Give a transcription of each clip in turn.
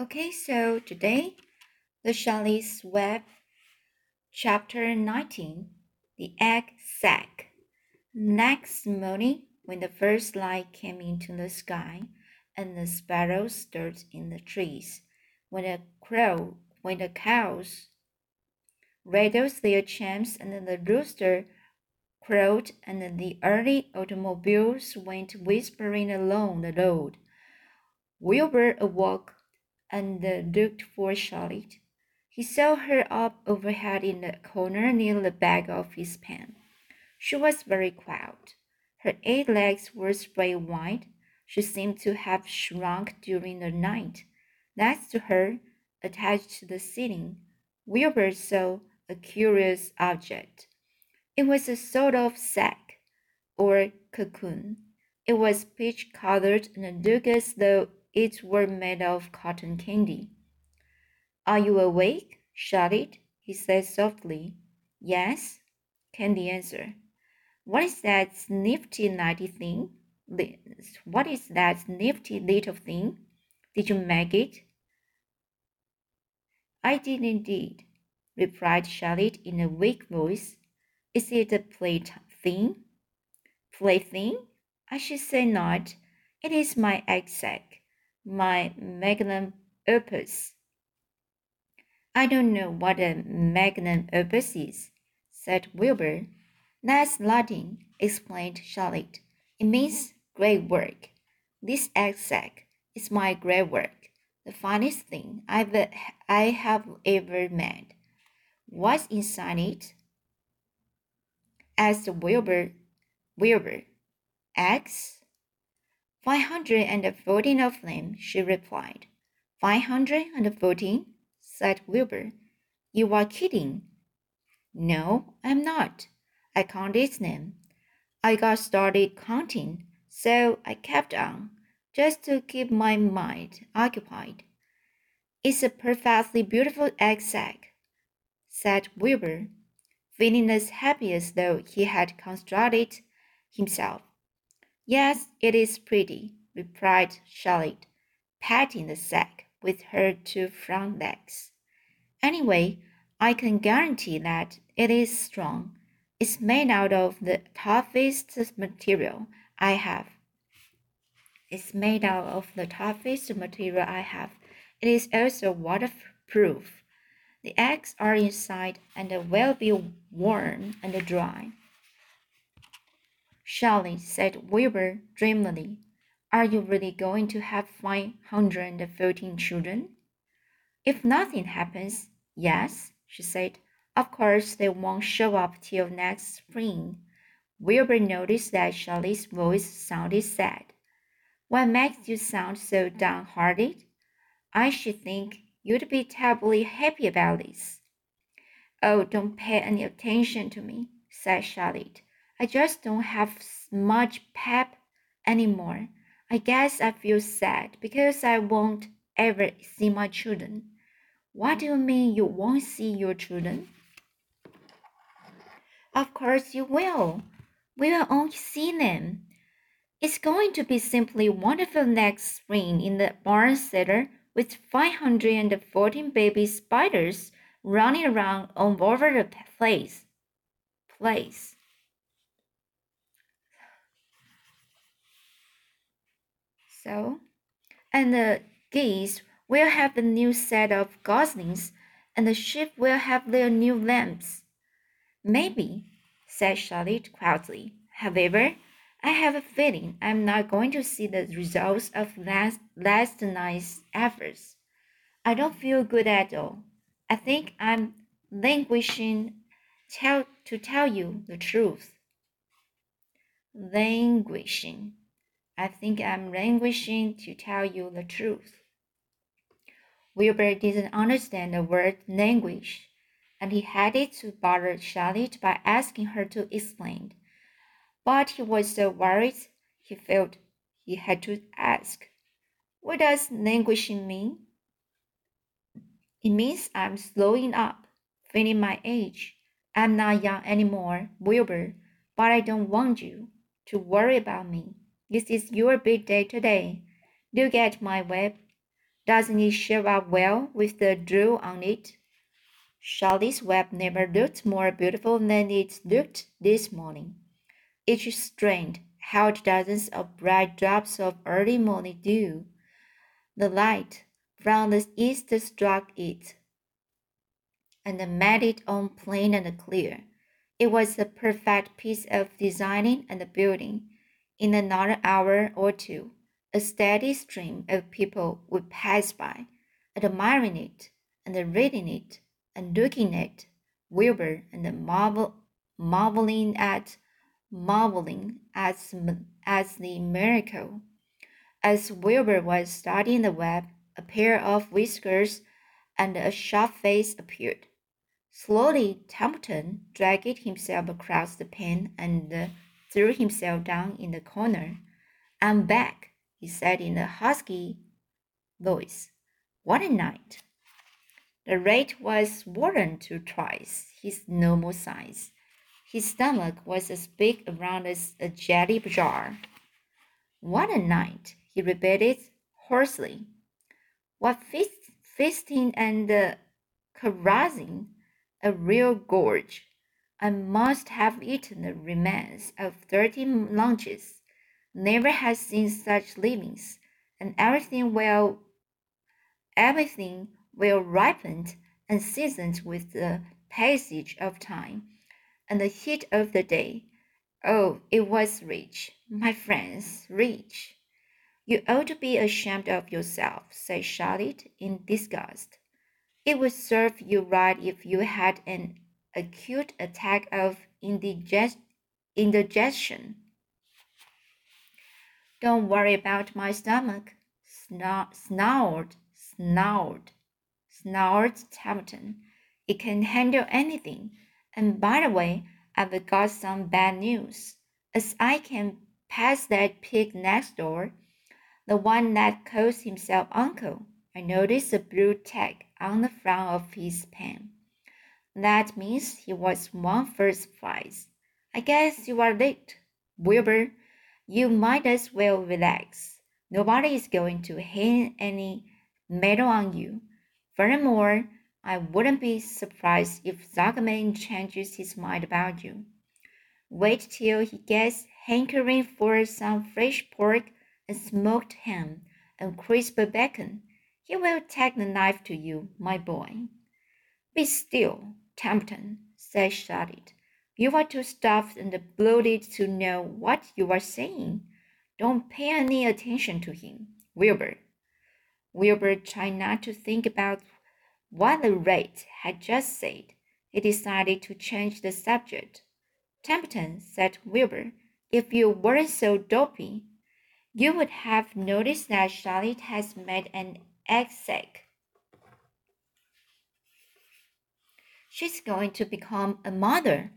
Okay, so today, the Charlotte's Web, chapter 19, the egg sac. Next morning, when the first light came into the sky, and the sparrows stirred in the trees, when the crow, when the cows rattled their chimes, and the rooster crowed, and the early automobiles went whispering along the road, Wilbur awoke and looked for Charlotte. He saw her up overhead in the corner near the back of his pen. She was very quiet. Her eight legs were spread wide. She seemed to have shrunk during the night. Next to her, attached to the ceiling, Wilbur saw a curious object. It was a sort of sack or cocoon. It was peach colored and looked as though it were made of cotton candy. Are you awake, Charlotte? he said softly. Yes, Candy answered. What is that nifty nifty thing? What is that nifty little thing? Did you make it? I did indeed, replied Charlotte in a weak voice. Is it a plaything? Plaything? I should say not. It is my egg sac, my magnum opus. I don't know what a magnum opus is, said Wilbur. That's Latin, explained Charlotte. It means great work. This sac is my great work, the finest thing I've, I have ever made. What's inside it? asked Wilbur. Wilbur. Eggs? Five hundred and fourteen of them, she replied. Five hundred and fourteen? said Wilbur. You are kidding. No, I'm not. I counted them. I got started counting, so I kept on, just to keep my mind occupied. It's a perfectly beautiful egg sac, said Wilbur, feeling as happy as though he had constructed himself. Yes, it is pretty, replied Charlotte, patting the sack with her two front legs. Anyway, I can guarantee that it is strong it's made out of the toughest material I have. It's made out of the toughest material I have. It is also waterproof. The eggs are inside and will be warm and dry. Charlie said Wilbur dreamily. Are you really going to have 514 children? If nothing happens, yes, she said. Of course, they won't show up till next spring. Wilbur noticed that Charlotte's voice sounded sad. What makes you sound so downhearted? I should think you'd be terribly happy about this. Oh, don't pay any attention to me, said Charlotte. I just don't have much pep anymore. I guess I feel sad because I won't ever see my children. What do you mean you won't see your children? Of course you will. We will all see them. It's going to be simply wonderful next spring in the barn cellar with 514 baby spiders running around all over the place. Place. So, and the geese will have a new set of goslings, and the sheep will have their new lambs. Maybe, said Charlotte quietly. However, I have a feeling I'm not going to see the results of last, last night's efforts. I don't feel good at all. I think I'm languishing tell, to tell you the truth. Languishing. I think I'm languishing to tell you the truth. Wilbur didn't understand the word languish and he hated to bother Charlotte by asking her to explain. But he was so worried he felt he had to ask. What does languishing mean? It means I'm slowing up, feeling my age. I'm not young anymore, Wilbur, but I don't want you to worry about me. This is your big day today. Look at my web. Doesn't it show up well with the drew on it? Charlotte's web never looked more beautiful than it looked this morning. Each strand held dozens of bright drops of early morning dew. The light from the east struck it and made it on plain and clear. It was a perfect piece of designing and building. In another hour or two, a steady stream of people would pass by, admiring it and reading it and looking at Wilbur and marvel, marveling at marveling at, as the miracle. As Wilbur was studying the web, a pair of whiskers and a sharp face appeared. Slowly, Templeton dragged himself across the pen and threw himself down in the corner. I'm back, he said in a husky voice. What a night! The rate was swollen to twice his normal size. His stomach was as big around as a jelly jar. What a night, he repeated hoarsely. What feast, feasting and uh, carousing! A real gorge. I must have eaten the remains of thirty lunches. Never had seen such livings, and everything well, everything well ripened and seasoned with the passage of time and the heat of the day. Oh, it was rich, my friends, rich. You ought to be ashamed of yourself, said Charlotte in disgust. It would serve you right if you had an acute attack of indigestion. Don't worry about my stomach, snarled, snarled, snarled, snarled Templeton. It can handle anything. And by the way, I've got some bad news. As I can pass that pig next door, the one that calls himself Uncle, I noticed a blue tag on the front of his pen. That means he was won first prize. I guess you are late. Wilbur, you might as well relax. Nobody is going to hang any medal on you. Furthermore, I wouldn't be surprised if Zuckerman changes his mind about you. Wait till he gets hankering for some fresh pork and smoked ham and crisp bacon. He will take the knife to you, my boy. Be still, Templeton, said Charlotte. You are too stuffed and bloated to know what you are saying. Don't pay any attention to him, Wilbur. Wilbur tried not to think about what the rat had just said. He decided to change the subject. Templeton, said Wilbur, if you weren't so dopey, you would have noticed that Charlotte has made an egg She's going to become a mother.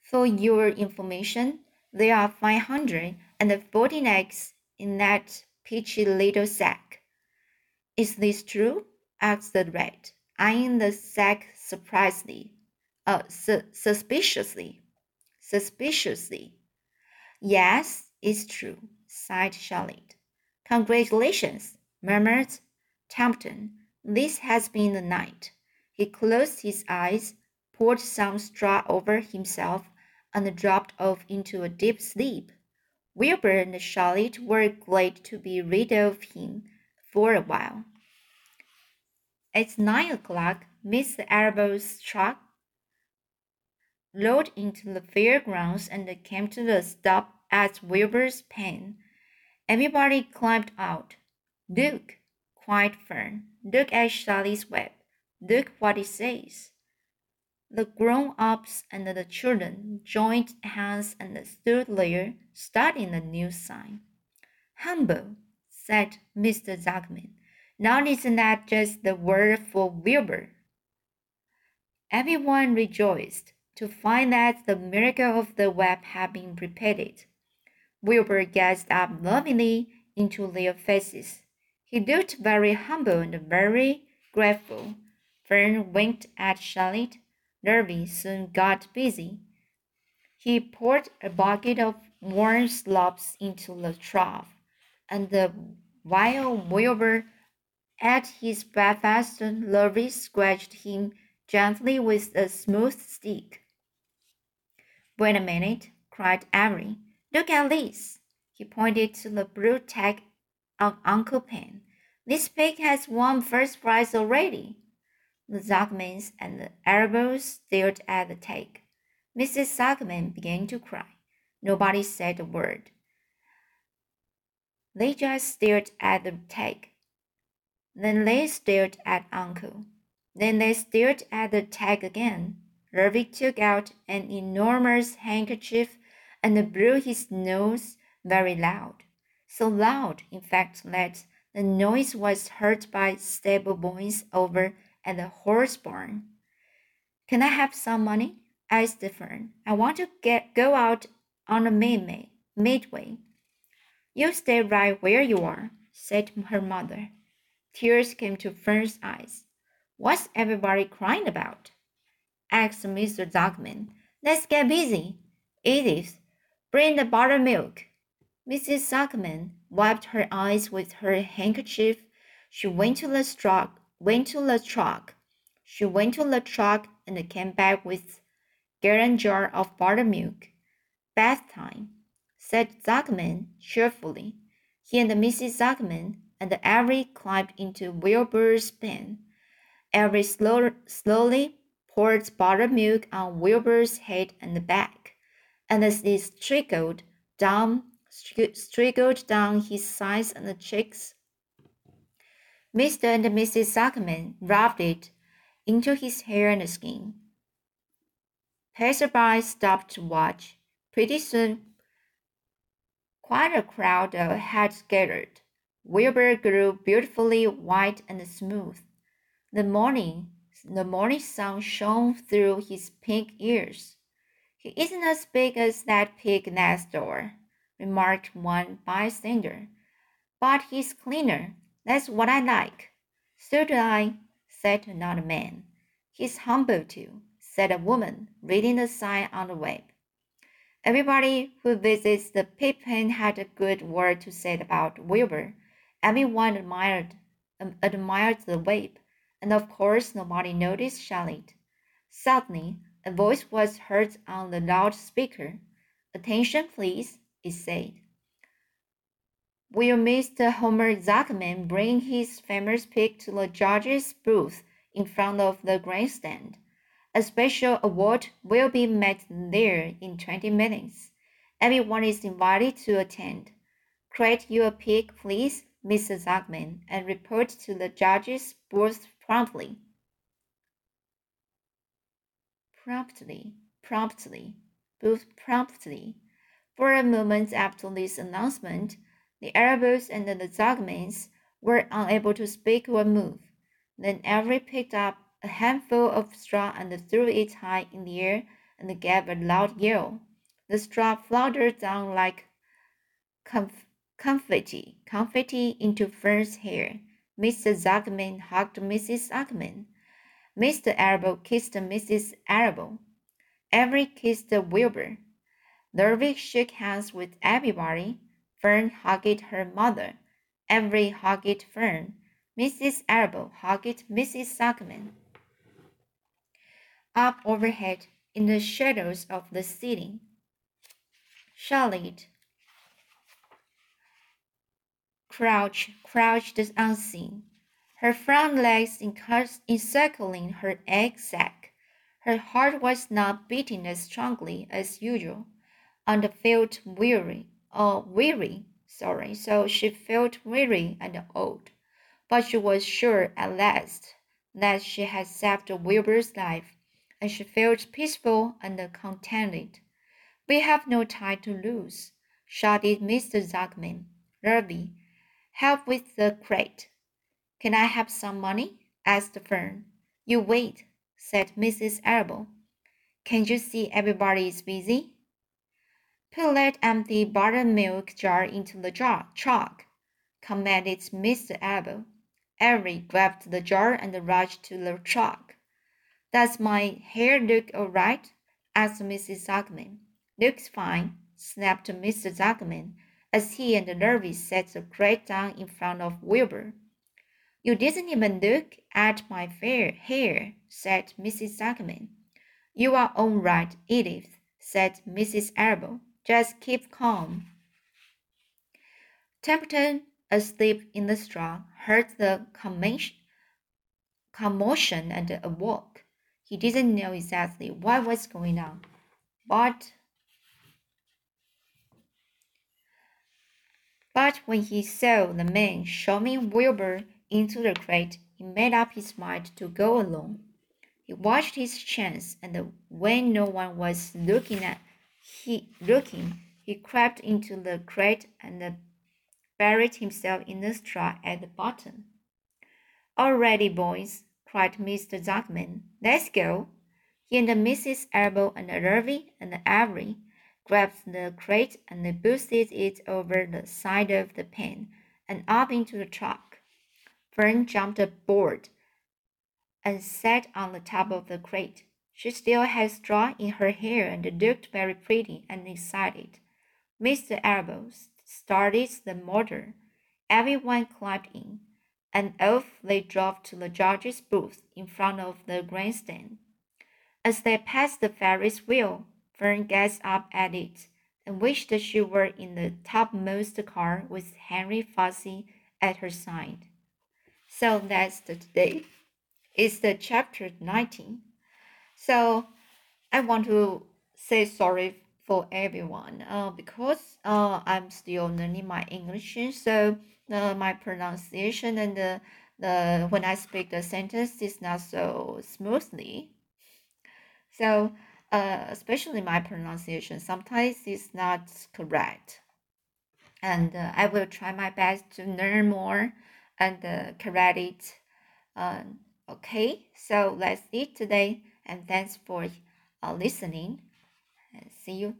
For your information, there are 514 eggs in that peachy little sack. Is this true? asked the rat, eyeing the sack surprisingly, uh, su suspiciously. Suspiciously. Yes, it's true, sighed Charlotte. Congratulations, murmured Templeton, this has been the night. He closed his eyes, poured some straw over himself, and dropped off into a deep sleep. Wilbur and Charlotte were glad to be rid of him for a while. At nine o'clock, Mr. Arable's truck rolled into the fairgrounds and came to a stop at Wilbur's pen. Everybody climbed out. Duke, Quite Fern. Look at Charlotte's web. Look what it says. The grown ups and the children joined hands and stood there studying the new sign. Humble, said Mr. Zuckerman. Now isn't that just the word for Wilbur? Everyone rejoiced to find that the miracle of the web had been repeated. Wilbur gazed up lovingly into their faces. He looked very humble and very grateful. Fern winked at Charlotte. Lurvy soon got busy. He poured a bucket of warm slops into the trough, and the while Wilbur ate his breakfast, Lurvy scratched him gently with a smooth stick. Wait a minute, cried Avery. Look at this. He pointed to the blue tag on Uncle Pen. This pig has won first prize already. The Zuckermans and the Arables stared at the tag. Mrs. Zuckerman began to cry. Nobody said a word. They just stared at the tag. Then they stared at Uncle. Then they stared at the tag again. Lurvy took out an enormous handkerchief and blew his nose very loud. So loud, in fact, that the noise was heard by stable boys over at the horse barn. Can I have some money? asked Fern. I want to get go out on a midway. midway. You stay right where you are, said her mother. Tears came to Fern's eyes. What's everybody crying about? asked Mr. Zuckerman. Let's get busy. Edith, bring the buttermilk. Mrs. Zuckerman wiped her eyes with her handkerchief. She went to the truck, went to the truck. She went to the truck and came back with gallon jar of buttermilk. Bath time, said Zuckerman cheerfully. He and Mrs. Zuckerman and Avery climbed into Wilbur's pen. Avery slow, slowly poured buttermilk on Wilbur's head and back, and as it trickled down, trickled down his sides and cheeks, Mr. and Mrs. Zuckerman rubbed it into his hair and skin. Passersby stopped to watch. Pretty soon, quite a crowd had gathered. Wilbur grew beautifully white and smooth. The morning, the morning sun shone through his pink ears. He isn't as big as that pig next door, remarked one bystander. But he's cleaner. That's what I like. So do I, said another man. He's humble too, said a woman, reading the sign on the web. Everybody who visits the Pigpen had a good word to say about Wilbur. Everyone admired um, admired the whip, and of course nobody noticed Charlotte. Suddenly, a voice was heard on the loudspeaker. Attention, please, it said. Will Mr. Homer Zuckerman bring his famous pig to the judge's booth in front of the grandstand? A special award will be met there in 20 minutes. Everyone is invited to attend. Create your pig, please, Mr. Zuckerman, and report to the judge's booth promptly. Promptly, promptly, booth promptly. For a moment after this announcement, the Arables and the Zuckermans were unable to speak or move. Then Avery picked up a handful of straw and threw it high in the air and gave a loud yell. The straw floundered down like conf confetti, confetti into Fern's hair. Mr. Zuckerman hugged Mrs. Zuckerman. Mr. Arable kissed Mrs. Arable. Avery kissed Wilbur. Lurvy shook hands with everybody. Fern hugged her mother. Avery hugged Fern. Mrs. Arable hugged Mrs. Zuckerman. Up overhead, in the shadows of the ceiling, Charlotte crouched, crouched unseen, her front legs encircling her egg sac. Her heart was not beating as strongly as usual, and felt weary, or weary, sorry, so she felt weary and old. But she was sure at last that she had saved Wilbur's life, and she felt peaceful and contented. We have no time to lose, shouted Mr. Zuckerman. Lurvy, Help with the crate. Can I have some money? asked the Fern. You wait, said Mrs. Arable. Can't you see everybody is busy? Put that empty buttermilk jar into the jar truck, commanded Mr. Arable. Avery grabbed the jar and rushed to the truck. Does my hair look all right? asked Mrs. Zuckerman. Looks fine, snapped Mr. Zuckerman as he and Lurvy set the crate down in front of Wilbur. You didn't even look at my fair hair, said Mrs. Zuckerman. You are all right, Edith, said Mrs. Arable. Just keep calm. Templeton, asleep in the straw, heard the commotion and awoke. He didn't know exactly what was going on, but but when he saw the man shoving Wilbur into the crate, he made up his mind to go alone. He watched his chance, and when no one was looking at he looking, he crept into the crate and buried himself in the straw at the bottom. All ready, boys, cried Mr. Zuckerman. Let's go. He and Mrs. Arable and Lurvy and Avery grabbed the crate and boosted it over the side of the pen and up into the truck. Fern jumped aboard and sat on the top of the crate. She still had straw in her hair and looked very pretty and excited. Mr. Arable started the motor. Everyone climbed in, and off they drove to the judge's booth in front of the grandstand. As they passed the Ferris wheel, Fern gazed up at it and wished that she were in the topmost car with Henry Fussy at her side. So that's the today. It's the chapter 19. So I want to say sorry for everyone uh, because uh, I'm still learning my English. So uh, my pronunciation and the, the when I speak the sentence is not so smoothly. So uh, especially my pronunciation sometimes is not correct. And uh, I will try my best to learn more and uh, correct it. Um, okay, so let's eat today and thanks for uh, listening. See you